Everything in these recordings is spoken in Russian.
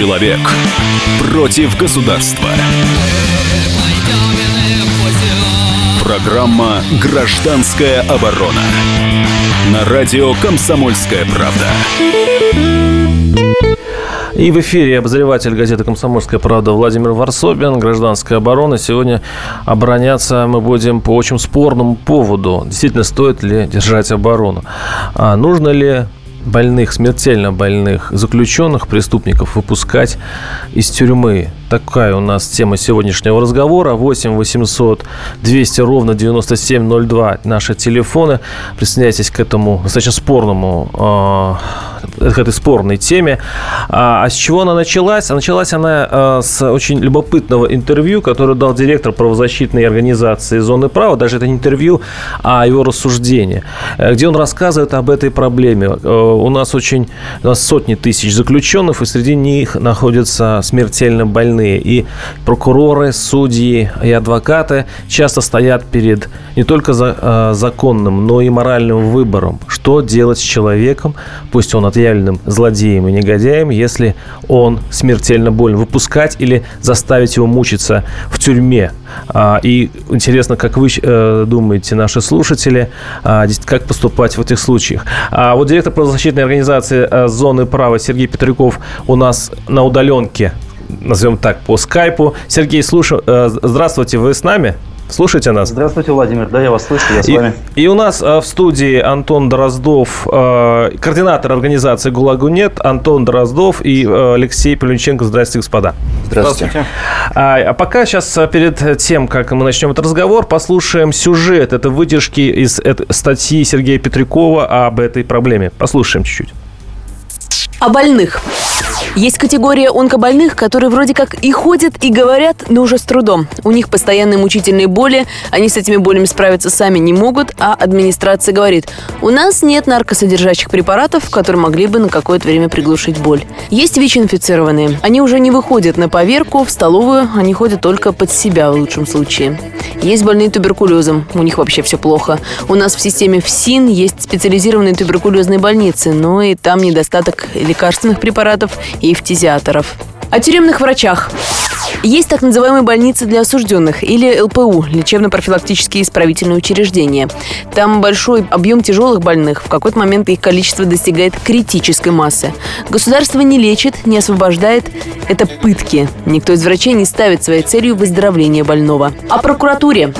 Человек против государства. Программа «Гражданская оборона» на радио «Комсомольская правда». И в эфире обозреватель газеты «Комсомольская правда» Владимир Варсобин, «Гражданская оборона». Сегодня обороняться мы будем по очень спорному поводу. Действительно, стоит ли держать оборону? А нужно ли больных, смертельно больных заключенных, преступников выпускать из тюрьмы. Такая у нас тема сегодняшнего разговора. 8 800 200 ровно 9702 наши телефоны. Присоединяйтесь к этому достаточно спорному, э, к этой спорной теме. А, а с чего она началась? А началась она с очень любопытного интервью, которое дал директор правозащитной организации «Зоны права». Даже это не интервью, а его рассуждение, э, где он рассказывает об этой проблеме э, у нас очень у нас сотни тысяч заключенных, и среди них находятся смертельно больные. И прокуроры, судьи и адвокаты часто стоят перед не только за, э, законным, но и моральным выбором, что делать с человеком, пусть он отъявленным злодеем и негодяем, если он смертельно болен. Выпускать или заставить его мучиться в тюрьме. А, и интересно, как вы э, думаете, наши слушатели, а, как поступать в этих случаях. А вот директор правозащитной организации э, «Зоны права» Сергей Петряков у нас на удаленке, назовем так, по скайпу. Сергей, слушаю. Э, здравствуйте, вы с нами? Слушайте нас. Здравствуйте, Владимир. Да, я вас слышу, я с и, вами. И у нас э, в студии Антон Дроздов, э, координатор организации «ГУЛАГу нет», Антон Дроздов и Алексей Пеленченко. Здравствуйте, господа. Здравствуйте. Здравствуйте. А, а пока сейчас перед тем, как мы начнем этот разговор, послушаем сюжет. Это выдержки из этой статьи Сергея Петрякова об этой проблеме. Послушаем чуть-чуть. О больных. Есть категория онкобольных, которые вроде как и ходят, и говорят, но уже с трудом. У них постоянные мучительные боли, они с этими болями справиться сами не могут, а администрация говорит, у нас нет наркосодержащих препаратов, которые могли бы на какое-то время приглушить боль. Есть ВИЧ-инфицированные. Они уже не выходят на поверку, в столовую, они ходят только под себя в лучшем случае. Есть больные туберкулезом, у них вообще все плохо. У нас в системе ФСИН есть специализированные туберкулезные больницы, но и там недостаток лекарственных препаратов и фтизиаторов. О тюремных врачах. Есть так называемые больницы для осужденных или ЛПУ – лечебно-профилактические исправительные учреждения. Там большой объем тяжелых больных. В какой-то момент их количество достигает критической массы. Государство не лечит, не освобождает. Это пытки. Никто из врачей не ставит своей целью выздоровление больного. О прокуратуре.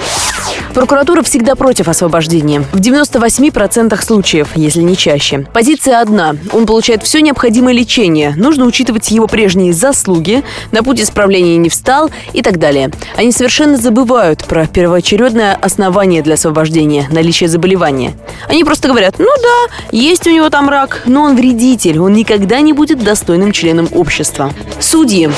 Прокуратура всегда против освобождения. В 98% случаев, если не чаще. Позиция одна. Он получает все необходимое лечение. Нужно учитывать его прежние заслуги, на путь исправления не встал и так далее. Они совершенно забывают про первоочередное основание для освобождения – наличие заболевания. Они просто говорят, ну да, есть у него там рак, но он вредитель, он никогда не будет достойным членом общества. Судьи.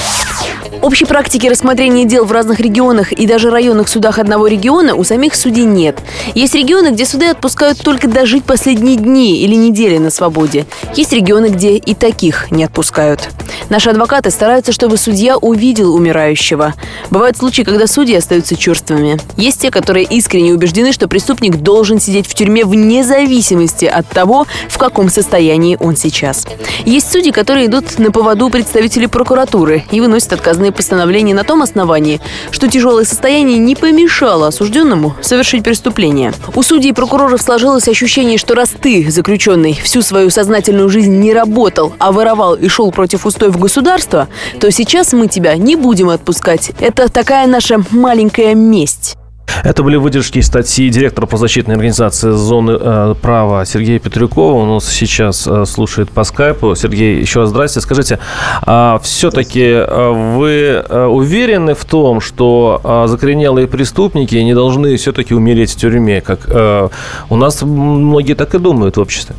Общей практики рассмотрения дел в разных регионах и даже районных судах одного региона у самих судей нет. Есть регионы, где суды отпускают только дожить последние дни или недели на свободе. Есть регионы, где и таких не отпускают. Наши адвокаты стараются, чтобы судья увидел умирающего. Бывают случаи, когда судьи остаются черствыми. Есть те, которые искренне убеждены, что преступник должен сидеть в тюрьме вне зависимости от того, в каком состоянии он сейчас. Есть судьи, которые идут на поводу представителей прокуратуры и выносят отказные постановления на том основании, что тяжелое состояние не помешало осужденному совершить преступление. У судей и прокуроров сложилось ощущение, что раз ты, заключенный, всю свою сознательную жизнь не работал, а воровал и шел против устоев государства, то сейчас мы тебя не будем отпускать. Это такая наша маленькая месть. Это были выдержки из статьи директора по защитной организации «Зоны э, права» Сергея Петрюкова. Он нас сейчас э, слушает по скайпу. Сергей, еще раз здрасте. Скажите, а все-таки э, вы э, уверены в том, что э, закоренелые преступники не должны все-таки умереть в тюрьме? Как э, у нас многие так и думают в обществе.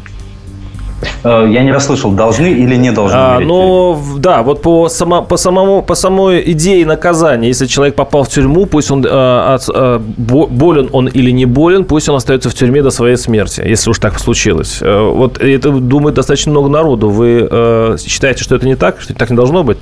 Э, я не расслышал, должны или не должны а, Ну, да, вот по, само, по, самому, по самой идее наказания, если человек попал в тюрьму, пусть он а, а, болен он или не болен, пусть он остается в тюрьме до своей смерти, если уж так случилось. Вот это думает достаточно много народу. Вы а, считаете, что это не так, что так не должно быть?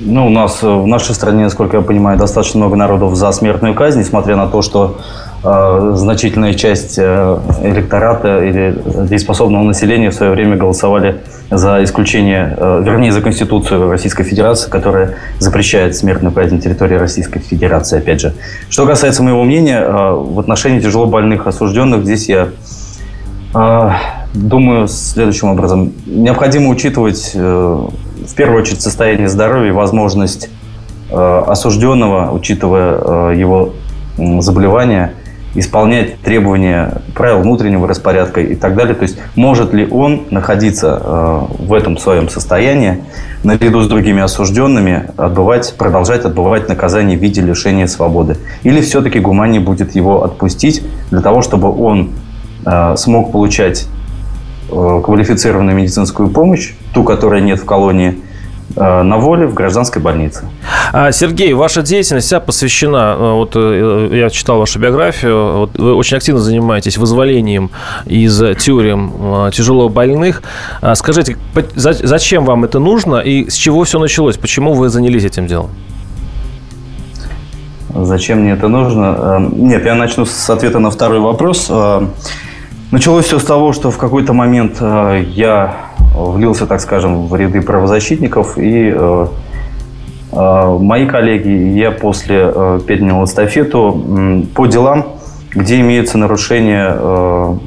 Ну, у нас в нашей стране, насколько я понимаю, достаточно много народов за смертную казнь, несмотря на то, что э, значительная часть э, электората или дееспособного населения в свое время голосовали за исключение, э, вернее, за Конституцию Российской Федерации, которая запрещает смертную казнь на территории Российской Федерации, опять же. Что касается моего мнения, э, в отношении тяжело больных осужденных, здесь я э, думаю следующим образом. Необходимо учитывать в первую очередь состояние здоровья возможность осужденного, учитывая его заболевания, исполнять требования правил внутреннего распорядка и так далее. То есть может ли он находиться э, в этом своем состоянии наряду с другими осужденными, отбывать, продолжать отбывать наказание в виде лишения свободы? Или все-таки гуманнее будет его отпустить для того, чтобы он э, смог получать э, квалифицированную медицинскую помощь, ту, которой нет в колонии, Э, на воле в гражданской больнице. А, Сергей, ваша деятельность вся посвящена, э, вот э, я читал вашу биографию, вот вы очень активно занимаетесь вызволением из тюрем тяжело больных. А, скажите, зачем вам это нужно и с чего все началось? Почему вы занялись этим делом? Зачем мне это нужно? Нет, я начну с ответа на второй вопрос. Началось все с того, что в какой-то момент э, я влился, так скажем, в ряды правозащитников, и э, э, мои коллеги, я после перенял эстафету по делам, где имеются нарушения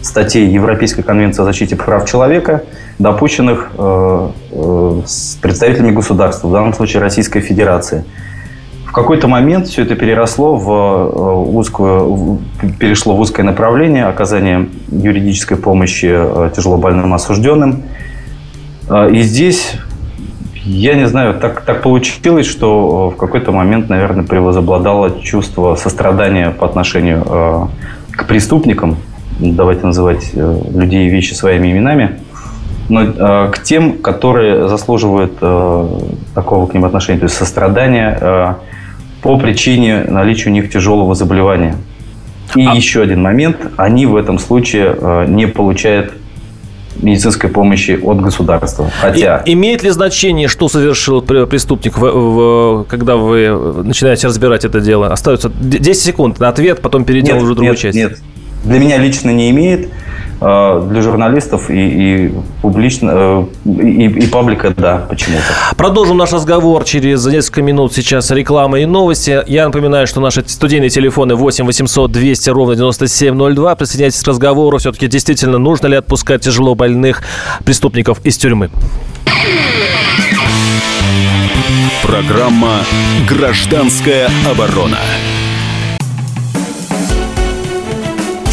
статей Европейской конвенции о защите прав человека, допущенных с представителями государства, в данном случае Российской Федерации – в какой-то момент все это переросло в э, узкую, перешло в узкое направление оказания юридической помощи э, тяжелобольным осужденным. Э, и здесь, я не знаю, так, так получилось, что в какой-то момент, наверное, превозобладало чувство сострадания по отношению к преступникам, давайте называть людей и вещи своими именами, но к тем, которые заслуживают такого к ним отношения, то есть сострадания, по причине наличия у них тяжелого заболевания. И а... еще один момент, они в этом случае э, не получают медицинской помощи от государства. Хотя... И, имеет ли значение, что совершил преступник, в, в, когда вы начинаете разбирать это дело? Остается 10 секунд на ответ, потом перейдем нет, уже в другую нет, часть. Нет, для меня лично не имеет. Э, для журналистов и, и публично, э, и, и паблика, да, почему-то. Продолжим наш разговор через несколько минут. Сейчас реклама и новости. Я напоминаю, что наши студийные телефоны 8 800 200 ровно 9702. Присоединяйтесь к разговору. Все-таки действительно нужно ли отпускать тяжело больных преступников из тюрьмы? Программа «Гражданская оборона».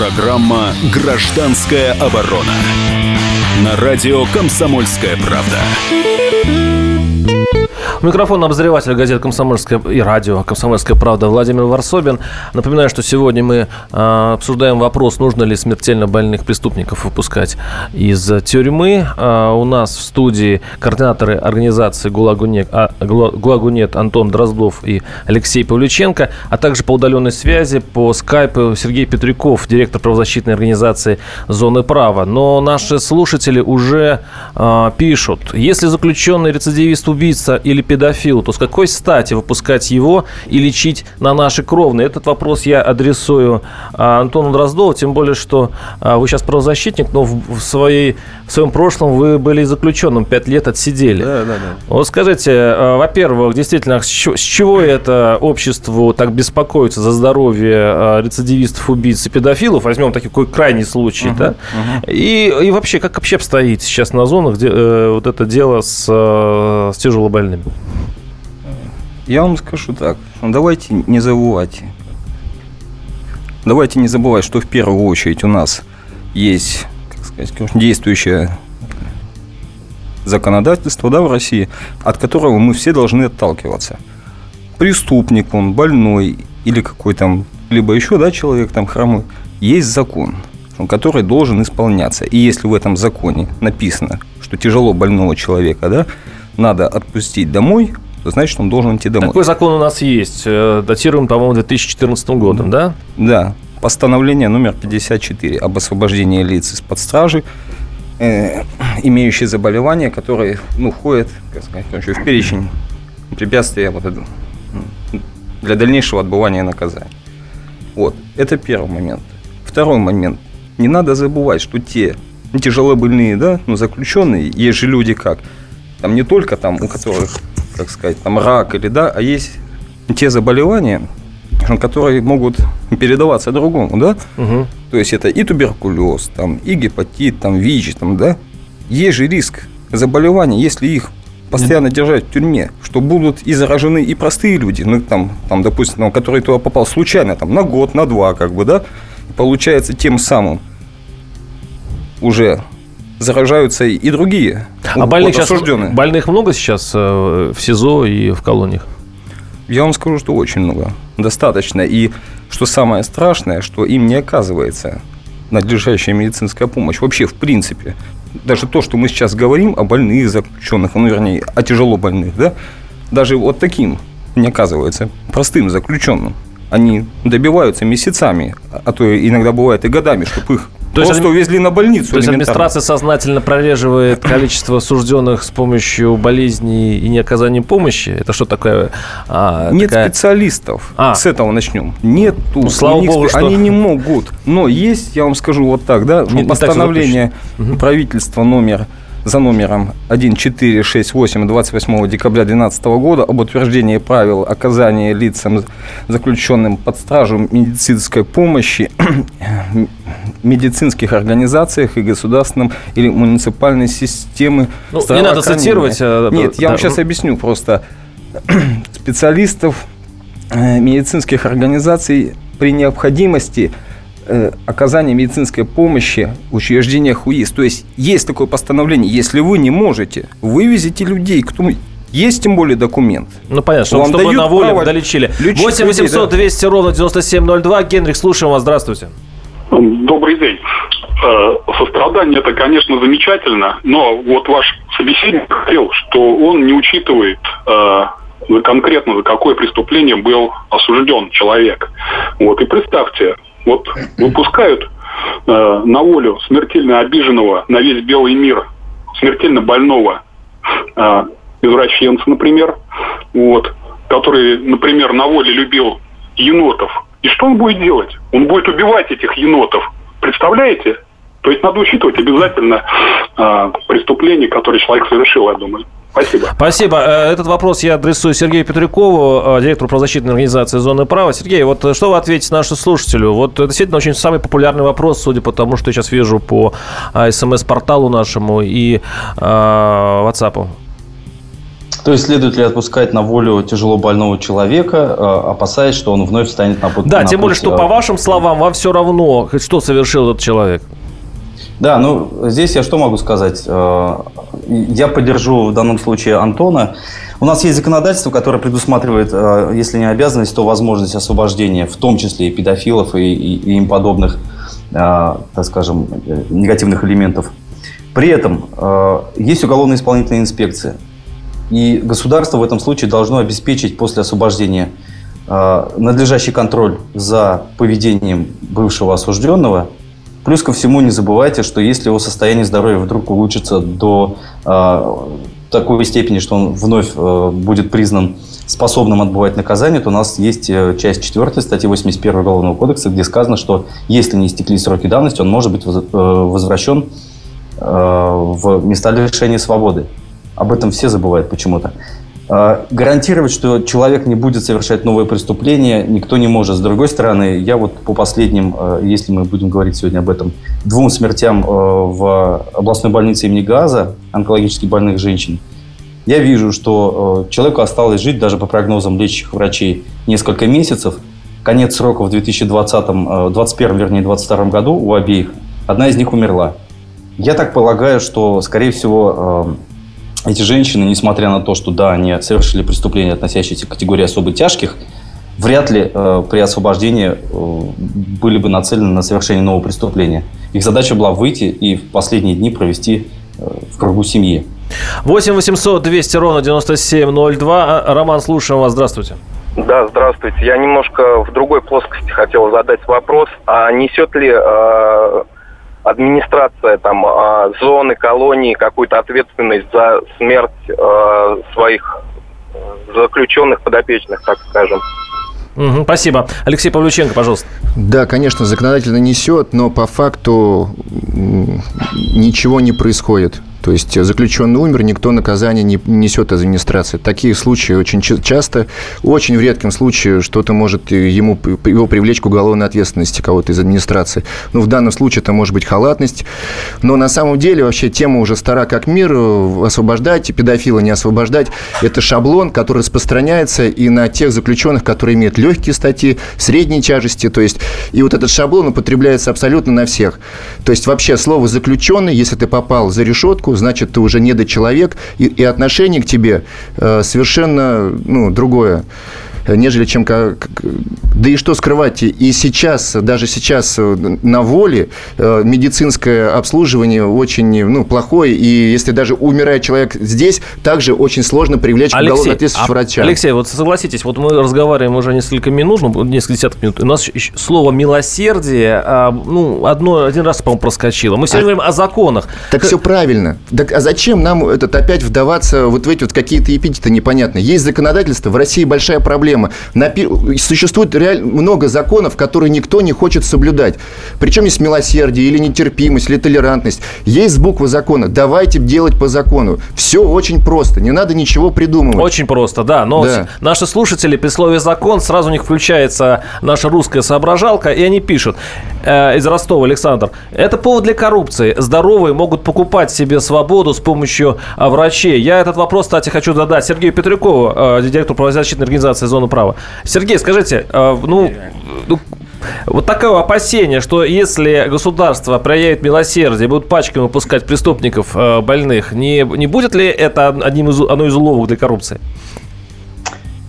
Программа «Гражданская оборона» на радио «Комсомольская правда». Микрофон обозреватель газет «Комсомольская» и радио «Комсомольская правда» Владимир Варсобин. Напоминаю, что сегодня мы э, обсуждаем вопрос, нужно ли смертельно больных преступников выпускать из тюрьмы. Э, у нас в студии координаторы организации «ГУЛАГу-НЕТ», а, «ГУЛАГу-НЕТ» Антон Дроздов и Алексей Павлюченко, а также по удаленной связи по скайпу Сергей Петряков, директор правозащитной организации «Зоны права». Но наши слушатели уже э, пишут, если заключенный рецидивист-убийца или педофил, то с какой стати выпускать его и лечить на наши кровные? Этот вопрос я адресую а, Антону Дроздову, тем более, что а, вы сейчас правозащитник, но в, своей, в своем прошлом вы были заключенным, пять лет отсидели. Да, да, да. Вот скажите, а, во-первых, действительно, с чего это обществу так беспокоится за здоровье рецидивистов, убийц и педофилов? Возьмем такой крайний случай, uh-huh, да? Uh-huh. И, и вообще, как вообще обстоит сейчас на зонах где, э, вот это дело с, с тяжелобольными? Я вам скажу так, ну, давайте не забывать. Давайте не забывать, что в первую очередь у нас есть, как сказать, действующее законодательство да, в России, от которого мы все должны отталкиваться. Преступник, он больной или какой там либо еще, да, человек там хромой, есть закон, который должен исполняться. И если в этом законе написано, что тяжело больного человека, да, надо отпустить домой, то значит, он должен идти домой. Такой закон у нас есть. Э, датируем, по-моему, 2014 годом, да? Да. Постановление номер 54 об освобождении лиц из-под стражи, э, имеющие заболевания, которые ну, входят как сказать, в перечень препятствия вот, для дальнейшего отбывания наказания. Вот. Это первый момент. Второй момент. Не надо забывать, что те тяжело больные, да, ну, заключенные, есть же люди как, там не только там, у которых, как сказать, там рак или да, а есть те заболевания, которые могут передаваться другому, да? Угу. То есть это и туберкулез, там, и гепатит, там, ВИЧ, там, да? Есть же риск заболеваний, если их постоянно держать в тюрьме, что будут и заражены и простые люди, ну, там, там допустим, там, который туда попал случайно, там, на год, на два, как бы, да? И получается, тем самым уже заражаются и другие. А больных, сейчас, больных много сейчас э, в СИЗО и в колониях? Я вам скажу, что очень много. Достаточно. И что самое страшное, что им не оказывается надлежащая медицинская помощь. Вообще, в принципе. Даже то, что мы сейчас говорим о больных заключенных, ну, вернее, о тяжело больных, да, даже вот таким не оказывается простым заключенным. Они добиваются месяцами, а то иногда бывает и годами, чтобы их то Просто есть, увезли на больницу. То есть администрация сознательно прореживает количество осужденных с помощью болезней и не оказания помощи? Это что такое? А, Нет такая... специалистов. А. С этого начнем. Нет. Ну, слава богу, что... Они не могут. Но есть, я вам скажу вот так, да, не, постановление не правительства номер за номером 1468 28 декабря 2012 года об утверждении правил оказания лицам, заключенным под стражу медицинской помощи, медицинских организациях и государственном или муниципальной системы ну, Не надо цитировать. А, Нет, да. я вам сейчас объясню просто. Специалистов э, медицинских организаций при необходимости – Э, оказания медицинской помощи в учреждениях УИС. То есть есть такое постановление, если вы не можете, вывезите людей, кто есть тем более документ. Ну, понятно, чтобы, Вам чтобы на воле долечили. 8 800 200 да. ровно 9702. Генрих, слушаем вас. Здравствуйте. Добрый день. Э, сострадание это, конечно, замечательно, но вот ваш собеседник говорил, что он не учитывает э, конкретно за какое преступление был осужден человек. Вот и представьте, вот выпускают э, на волю смертельно обиженного на весь белый мир, смертельно больного э, извращенца, например, вот, который, например, на воле любил енотов. И что он будет делать? Он будет убивать этих енотов. Представляете? То есть надо учитывать обязательно э, преступление, которое человек совершил, я думаю. Спасибо. Спасибо. Э, этот вопрос я адресую Сергею Петрякову, э, директору правозащитной организации «Зоны права». Сергей, вот э, что вы ответите нашему слушателю? Вот это действительно очень самый популярный вопрос, судя по тому, что я сейчас вижу по смс-порталу нашему и э, WhatsApp. То есть следует ли отпускать на волю тяжело больного человека, опасаясь, что он вновь станет на путь? Да, на тем более, что по вашим словам вам все равно, что совершил этот человек. Да, ну здесь я что могу сказать? Э, я поддержу в данном случае Антона. У нас есть законодательство, которое предусматривает, э, если не обязанность, то возможность освобождения, в том числе и педофилов, и, и, и им подобных, э, так скажем, негативных элементов. При этом есть уголовно-исполнительная инспекция. И государство в этом случае должно обеспечить после освобождения надлежащий контроль за поведением бывшего осужденного – Плюс ко всему не забывайте, что если его состояние здоровья вдруг улучшится до э, такой степени, что он вновь э, будет признан способным отбывать наказание, то у нас есть э, часть 4 статьи 81 Уголовного кодекса, где сказано, что если не истекли сроки давности, он может быть э, возвращен э, в места лишения свободы. Об этом все забывают почему-то. А, гарантировать, что человек не будет совершать новые преступления, никто не может. С другой стороны, я вот по последним, а, если мы будем говорить сегодня об этом, двум смертям а, в областной больнице имени Газа, онкологически больных женщин, я вижу, что человеку осталось жить, даже по прогнозам лечащих врачей, несколько месяцев. Конец срока в 2020, 2021, вернее, 2022 году у обеих. Одна из них умерла. Я так полагаю, что, скорее всего, эти женщины, несмотря на то, что да, они совершили преступления, относящиеся к категории особо тяжких, вряд ли э, при освобождении э, были бы нацелены на совершение нового преступления. Их задача была выйти и в последние дни провести э, в кругу семьи. 8 800 200 ровно 9702. А, Роман, слушаем вас. Здравствуйте. Да, здравствуйте. Я немножко в другой плоскости хотел задать вопрос. А несет ли э, администрация там э, зоны, колонии какую-то ответственность за смерть э, своих заключенных подопечных, так скажем? Угу, спасибо. Алексей Павлюченко, пожалуйста. Да, конечно, законодательно несет, но по факту ничего не происходит. То есть заключенный умер, никто наказание не несет администрации. Такие случаи очень часто, очень в редком случае что-то может ему, его привлечь к уголовной ответственности кого-то из администрации. Ну, в данном случае это может быть халатность. Но на самом деле вообще тема уже стара как мир. Освобождать, педофила не освобождать. Это шаблон, который распространяется и на тех заключенных, которые имеют легкие статьи, средней тяжести. То есть, и вот этот шаблон употребляется абсолютно на всех. То есть вообще слово «заключенный», если ты попал за решетку, человеку, значит, ты уже недочеловек, и, и отношение к тебе э, совершенно ну, другое нежели чем... Да и что скрывать, и сейчас, даже сейчас э, на воле э, медицинское обслуживание очень ну, плохое, и если даже умирает человек здесь, также очень сложно привлечь Алексей, уголовную ответственность а, врача. Алексей, вот согласитесь, вот мы разговариваем уже несколько минут, ну, несколько десятков минут, у нас слово «милосердие», а, ну, одно, один раз, по-моему, проскочило. Мы сегодня а, говорим о законах. Так все правильно. Так, а зачем нам этот опять вдаваться вот в эти вот какие-то эпитеты непонятные? Есть законодательство, в России большая проблема проблема. Напи... Существует реально много законов, которые никто не хочет соблюдать. Причем есть милосердие, или нетерпимость, или толерантность. Есть буква закона. Давайте делать по закону. Все очень просто. Не надо ничего придумывать. Очень просто, да. Но да. наши слушатели при слове «закон» сразу у них включается наша русская соображалка, и они пишут э, из Ростова, Александр, это повод для коррупции. Здоровые могут покупать себе свободу с помощью э, врачей. Я этот вопрос, кстати, хочу задать Сергею Петрякову, э, директору правозащитной организации «Зона права». Сергей, скажите, э, ну, ну вот такое опасение, что если государство проявит милосердие, будут пачками выпускать преступников э, больных, не, не будет ли это одним из, одной из уловок для коррупции?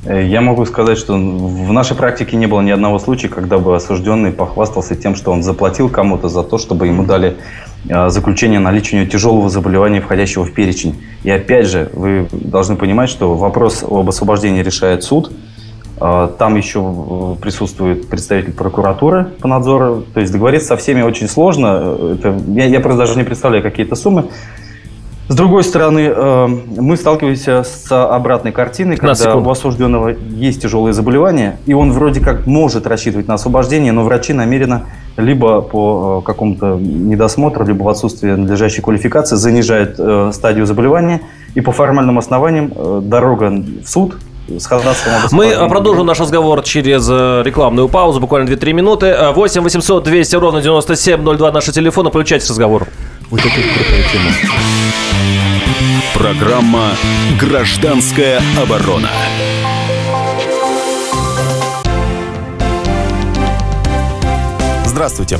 Э, я могу сказать, что в нашей практике не было ни одного случая, когда бы осужденный похвастался тем, что он заплатил кому-то за то, чтобы ему дали заключение у него тяжелого заболевания, входящего в перечень. И опять же, вы должны понимать, что вопрос об освобождении решает суд – там еще э, присутствует представитель прокуратуры по надзору. То есть договориться со всеми очень сложно. Это, я, я просто даже не представляю какие-то суммы. С другой стороны, э, мы сталкиваемся с обратной картиной, когда у осужденного есть тяжелые заболевания, и он вроде как может рассчитывать на освобождение, но врачи намеренно либо по э, какому-то недосмотру, либо в отсутствии надлежащей квалификации занижают стадию заболевания, и по формальным основаниям дорога в суд с Мы продолжим наш разговор через э, рекламную паузу, буквально 2-3 минуты. 8 800 200 ровно 9702 наши телефоны. Включайтесь к разговору. Вот это крутая тема. Программа «Гражданская оборона». Здравствуйте.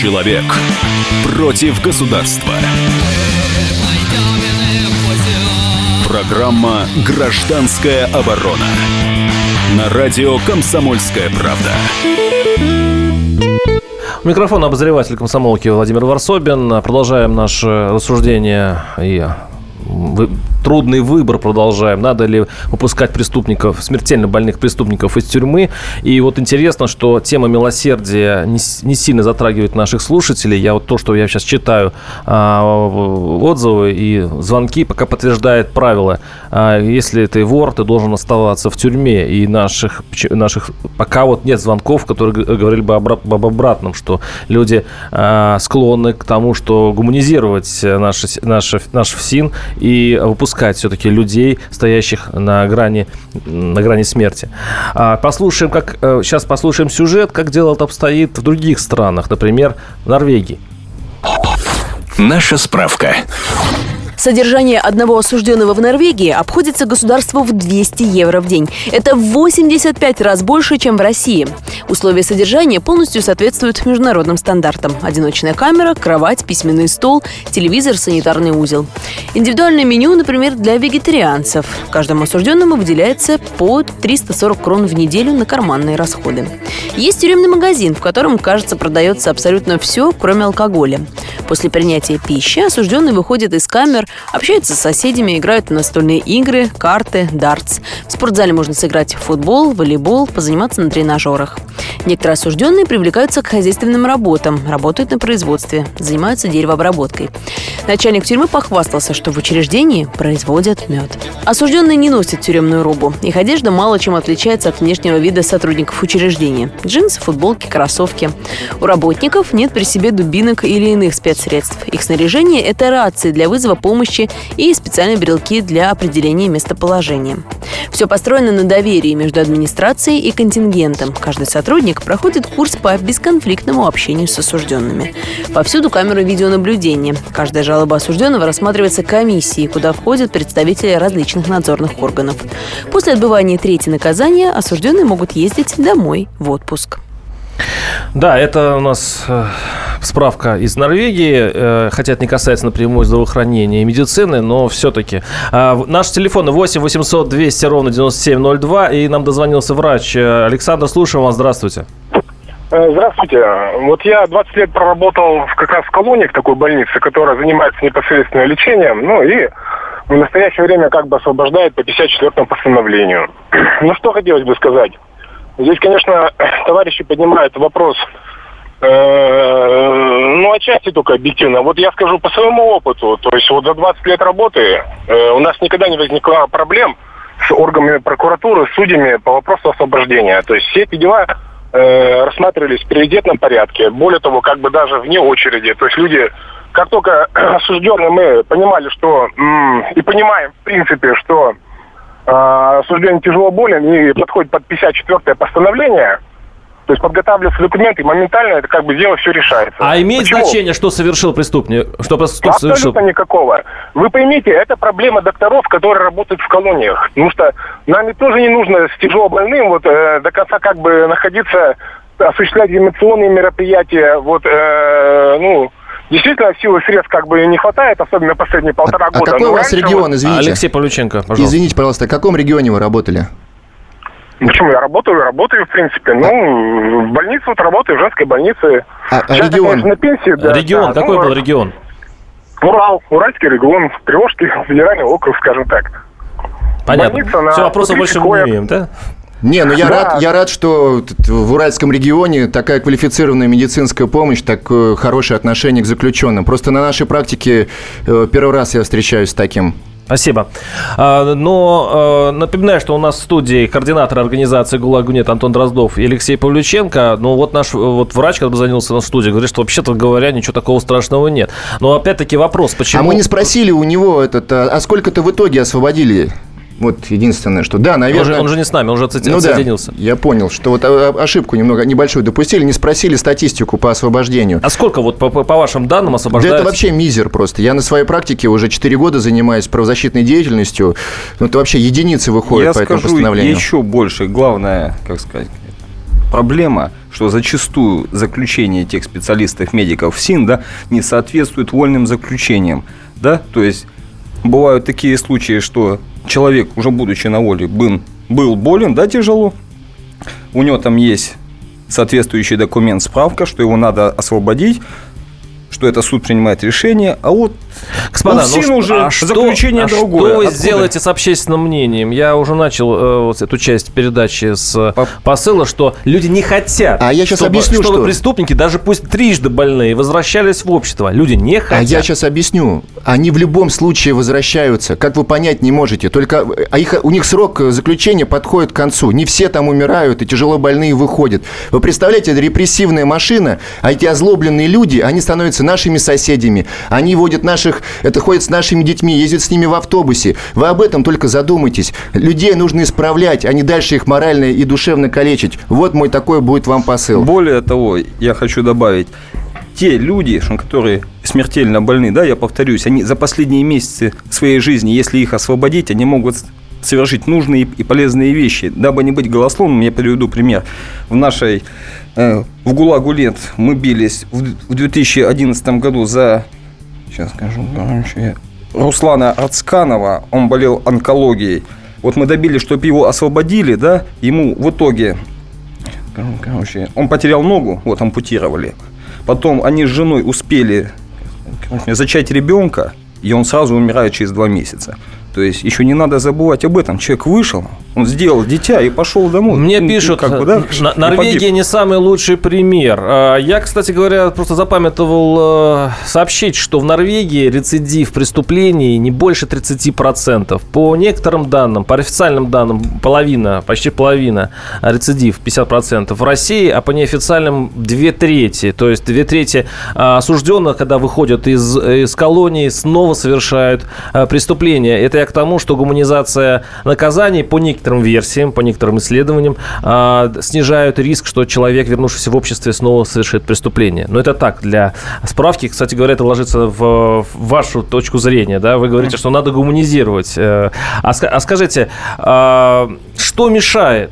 Человек против государства. Программа «Гражданская оборона». На радио «Комсомольская правда». Микрофон обозреватель комсомолки Владимир Варсобин. Продолжаем наше рассуждение и трудный выбор продолжаем. Надо ли выпускать преступников, смертельно больных преступников из тюрьмы. И вот интересно, что тема милосердия не, сильно затрагивает наших слушателей. Я вот то, что я сейчас читаю а, отзывы и звонки, пока подтверждает правило. А, если ты вор, ты должен оставаться в тюрьме. И наших, наших пока вот нет звонков, которые говорили бы об обратном, что люди а, склонны к тому, что гуманизировать наш, наш, наш ФСИН и выпускать все-таки людей, стоящих на грани, на грани смерти. А, послушаем, как сейчас послушаем сюжет, как дело обстоит в других странах, например, в Норвегии. Наша справка. Содержание одного осужденного в Норвегии обходится государству в 200 евро в день. Это в 85 раз больше, чем в России. Условия содержания полностью соответствуют международным стандартам. Одиночная камера, кровать, письменный стол, телевизор, санитарный узел. Индивидуальное меню, например, для вегетарианцев. Каждому осужденному выделяется по 340 крон в неделю на карманные расходы. Есть тюремный магазин, в котором, кажется, продается абсолютно все, кроме алкоголя. После принятия пищи осужденный выходит из камер, общается с соседями, играет в настольные игры, карты, дартс. В спортзале можно сыграть в футбол, волейбол, позаниматься на тренажерах. Некоторые осужденные привлекаются к хозяйственным работам, работают на производстве, занимаются деревообработкой. Начальник тюрьмы похвастался, что в учреждении производят мед. Осужденные не носят тюремную робу. Их одежда мало чем отличается от внешнего вида сотрудников учреждения. Джинсы, футболки, кроссовки. У работников нет при себе дубинок или иных спецсредств. Их снаряжение – это рации для вызова помощи и специальные брелки для определения местоположения. Все построено на доверии между администрацией и контингентом. Каждый сотрудник проходит курс по бесконфликтному общению с осужденными. Повсюду камеры видеонаблюдения. Каждая жалоба осужденного рассматривается комиссией, куда входят представители различных надзорных органов. После отбывания третьего наказания осужденные могут ездить домой в отпуск. Да, это у нас э, справка из Норвегии, э, хотя это не касается напрямую здравоохранения и медицины, но все-таки. Э, наш телефон 8 800 200 ровно 9702, и нам дозвонился врач. Э, Александр, слушаем вас, здравствуйте. Здравствуйте. Вот я 20 лет проработал в, как раз в колонии, в такой больнице, которая занимается непосредственно лечением, ну и в настоящее время как бы освобождает по 54 постановлению. Ну что хотелось бы сказать. Здесь, конечно, товарищи поднимают вопрос, э, ну, отчасти только объективно. Вот я скажу по своему опыту, то есть вот за 20 лет работы э, у нас никогда не возникло проблем с органами прокуратуры, судьями по вопросу освобождения. То есть все эти дела э, рассматривались в приоритетном порядке. Более того, как бы даже вне очереди. То есть люди, как только осужденные мы понимали, что и понимаем, в принципе, что осужденный тяжело болен и подходит под 54-е постановление, то есть подготавливаются документы, моментально это как бы дело все решается. А имеет Почему? значение, что совершил преступник? Что, что Абсолютно совершил? никакого. Вы поймите, это проблема докторов, которые работают в колониях. Потому что нам тоже не нужно с тяжело больным вот э, до конца как бы находиться, осуществлять эмоционные мероприятия, вот, э, ну, Действительно, силы средств как бы не хватает, особенно последние полтора а, года. А какой у вас регион, извините? Алексей Полюченко, пожалуйста. Извините, пожалуйста, в каком регионе вы работали? Почему? Я работаю, работаю, в принципе. Ну, в больнице вот работаю, в женской больнице. А, а регион? Я, конечно, на пенсии, да. Регион, да, какой ну, был регион? Урал, Уральский регион, Приволжский федеральный округ, скажем так. Понятно. Больница, Все, вопросов больше не имеем, да? Не, ну я, да. рад, я рад, что в Уральском регионе такая квалифицированная медицинская помощь, такое хорошее отношение к заключенным. Просто на нашей практике э, первый раз я встречаюсь с таким. Спасибо. А, но напоминаю, что у нас в студии координатор организации «ГУЛАГ-ГУНЕТ» Антон Дроздов и Алексей Павлюченко. Ну вот наш вот врач, когда занялся на студии, говорит, что вообще-то говоря, ничего такого страшного нет. Но опять-таки вопрос, почему... А мы не спросили у него этот, а, а сколько-то в итоге освободили вот единственное, что да, наверное... Он же, он же не с нами, он же отсоединился. Ну да, я понял, что вот а, ошибку немного небольшую допустили, не спросили статистику по освобождению. А сколько вот по, по, по вашим данным освобождается? Да это вообще мизер просто. Я на своей практике уже 4 года занимаюсь правозащитной деятельностью. Ну это вообще единицы выходят я по скажу этому постановлению. еще больше. Главное, как сказать, проблема, что зачастую заключение тех специалистов, медиков в СИН, да, не соответствует вольным заключениям, да, то есть бывают такие случаи, что человек, уже будучи на воле, был, был болен, да, тяжело, у него там есть соответствующий документ, справка, что его надо освободить, что это суд принимает решение, а вот Господа, ну, ну уже а заключение что, другое. Что вы Откуда? сделаете с общественным мнением? Я уже начал э, вот эту часть передачи с По... посыла, что люди не хотят, а я сейчас чтобы, объясню, чтобы что... преступники, даже пусть трижды больные, возвращались в общество. Люди не хотят. А я сейчас объясню. Они в любом случае возвращаются. Как вы понять не можете. Только а их, у них срок заключения подходит к концу. Не все там умирают, и тяжело больные выходят. Вы представляете, это репрессивная машина, а эти озлобленные люди, они становятся нашими соседями. Они вводят наши наших, это ходят с нашими детьми, ездят с ними в автобусе. Вы об этом только задумайтесь. Людей нужно исправлять, а не дальше их морально и душевно калечить. Вот мой такой будет вам посыл. Более того, я хочу добавить, те люди, которые смертельно больны, да, я повторюсь, они за последние месяцы своей жизни, если их освободить, они могут совершить нужные и полезные вещи. Дабы не быть голословным, я приведу пример. В нашей, э, в ГУЛАГу лет мы бились в 2011 году за, сейчас скажу, короче, Руслана Ацканова, он болел онкологией. Вот мы добились, чтобы его освободили, да, ему в итоге, короче, он потерял ногу, вот ампутировали. Потом они с женой успели короче, зачать ребенка, и он сразу умирает через два месяца. То есть еще не надо забывать об этом. Человек вышел, он сделал дитя и пошел домой. Мне пишут, как бы, да, Норвегия не самый лучший пример. А, я, кстати говоря, просто запамятовал э, сообщить, что в Норвегии рецидив преступлений не больше 30%. По некоторым данным, по официальным данным, половина, почти половина рецидив 50%. В России, а по неофициальным две трети. То есть две трети а, осужденных, когда выходят из, из колонии, снова совершают э, преступления. Это я к тому, что гуманизация наказаний по некоторым версиям, по некоторым исследованиям э, снижают риск, что человек, вернувшийся в обществе, снова совершит преступление. Но это так, для справки. Кстати говоря, это ложится в, вашу точку зрения. Да? Вы говорите, что надо гуманизировать. Э, а, а скажите, э, что мешает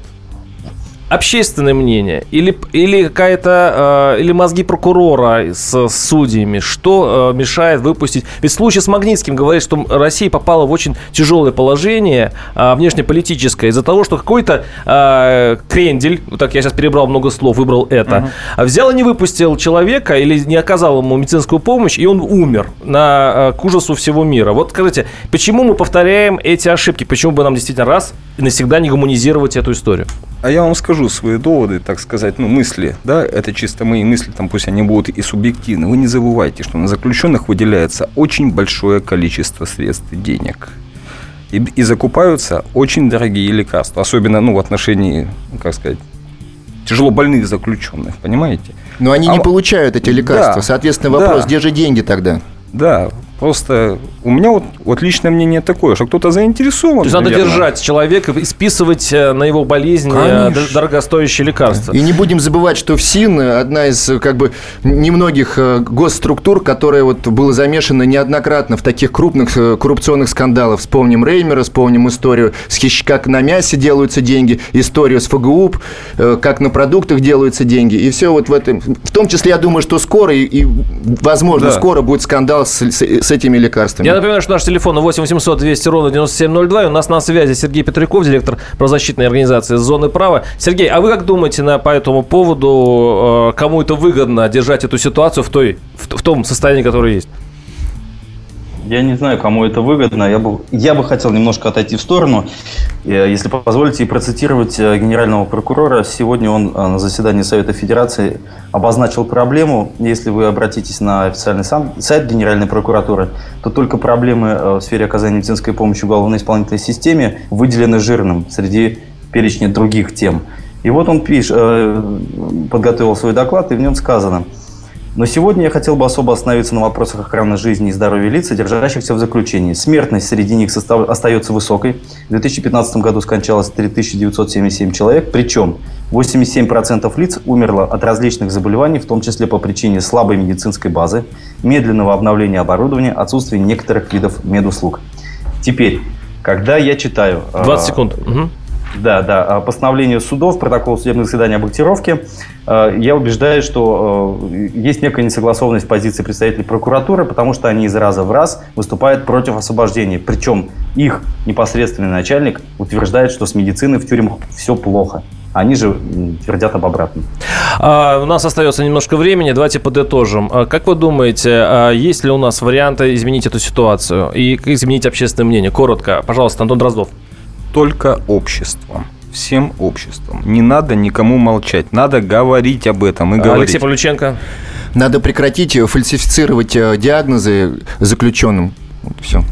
общественное мнение или, или какая-то э, или мозги прокурора с, с судьями, что э, мешает выпустить? Ведь случай с Магнитским говорит, что Россия попала в очень тяжелое положение э, внешнеполитическое из-за того, что какой-то э, крендель, вот так я сейчас перебрал много слов, выбрал это, uh-huh. взял и не выпустил человека или не оказал ему медицинскую помощь, и он умер на, э, к ужасу всего мира. Вот скажите, почему мы повторяем эти ошибки? Почему бы нам действительно раз и навсегда не гуманизировать эту историю? А я вам скажу свои доводы, так сказать, ну, мысли, да, это чисто мои мысли, там пусть они будут и субъективны. Вы не забывайте, что на заключенных выделяется очень большое количество средств и денег. И, и закупаются очень дорогие лекарства, особенно, ну, в отношении, ну, как сказать, тяжело больных заключенных, понимаете? Но они а, не получают эти лекарства. Да, Соответственно, вопрос, да, где же деньги тогда? Да, Просто у меня вот, вот личное мнение такое, что кто-то заинтересован. То есть надо держать человека и списывать э, на его болезнь э, Конечно. дорогостоящие лекарства. И не будем забывать, что ФСИН одна из как бы немногих э, госструктур, которая вот была замешана неоднократно в таких крупных коррупционных скандалах. Вспомним Реймера, вспомним историю, с как на мясе делаются деньги, историю с ФГУП, как на продуктах делаются деньги. И все вот в этом. В том числе, я думаю, что скоро и, и возможно, да. скоро будет скандал с, с с этими лекарствами. Я напоминаю, что наш телефон 8 800 200 ровно 9702. И у нас на связи Сергей Петряков, директор правозащитной организации «Зоны права». Сергей, а вы как думаете на, по этому поводу, э, кому это выгодно держать эту ситуацию в, той, в, в том состоянии, которое есть? Я не знаю, кому это выгодно. Я бы, я бы хотел немножко отойти в сторону, э, если позволите, и процитировать э, генерального прокурора. Сегодня он э, на заседании Совета Федерации обозначил проблему. Если вы обратитесь на официальный сайт Генеральной прокуратуры, то только проблемы в сфере оказания медицинской помощи уголовной исполнительной системе выделены жирным среди перечня других тем. И вот он пишет, подготовил свой доклад, и в нем сказано – но сегодня я хотел бы особо остановиться на вопросах охраны жизни и здоровья лиц, содержащихся в заключении. Смертность среди них состав... остается высокой. В 2015 году скончалось 3977 человек, причем 87% лиц умерло от различных заболеваний, в том числе по причине слабой медицинской базы, медленного обновления оборудования, отсутствия некоторых видов медуслуг. Теперь, когда я читаю... 20 а, секунд. Угу. Да, да. А постановление судов, протокол судебных заседаний об актировке, э, я убеждаюсь, что э, есть некая несогласованность позиции представителей прокуратуры, потому что они из раза в раз выступают против освобождения. Причем их непосредственный начальник утверждает, что с медициной в тюрьмах все плохо. Они же твердят об обратном. А, у нас остается немножко времени. Давайте подытожим. А, как вы думаете, а, есть ли у нас варианты изменить эту ситуацию и изменить общественное мнение? Коротко, пожалуйста, Антон Дроздов только обществом всем обществом. Не надо никому молчать. Надо говорить об этом и говорить. Алексей Павлюченко. Надо прекратить фальсифицировать э, диагнозы заключенным. Вот все.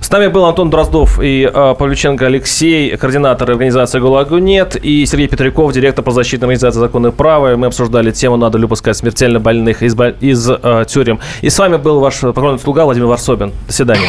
С нами был Антон Дроздов и э, Павлюченко Алексей, координатор организации «ГУЛАГу нет», и Сергей Петряков, директор по защитной организации «Законы и права». Мы обсуждали тему, надо ли пускать смертельно больных из, из э, тюрем. И с вами был ваш покорный слуга Владимир Варсобин. До свидания.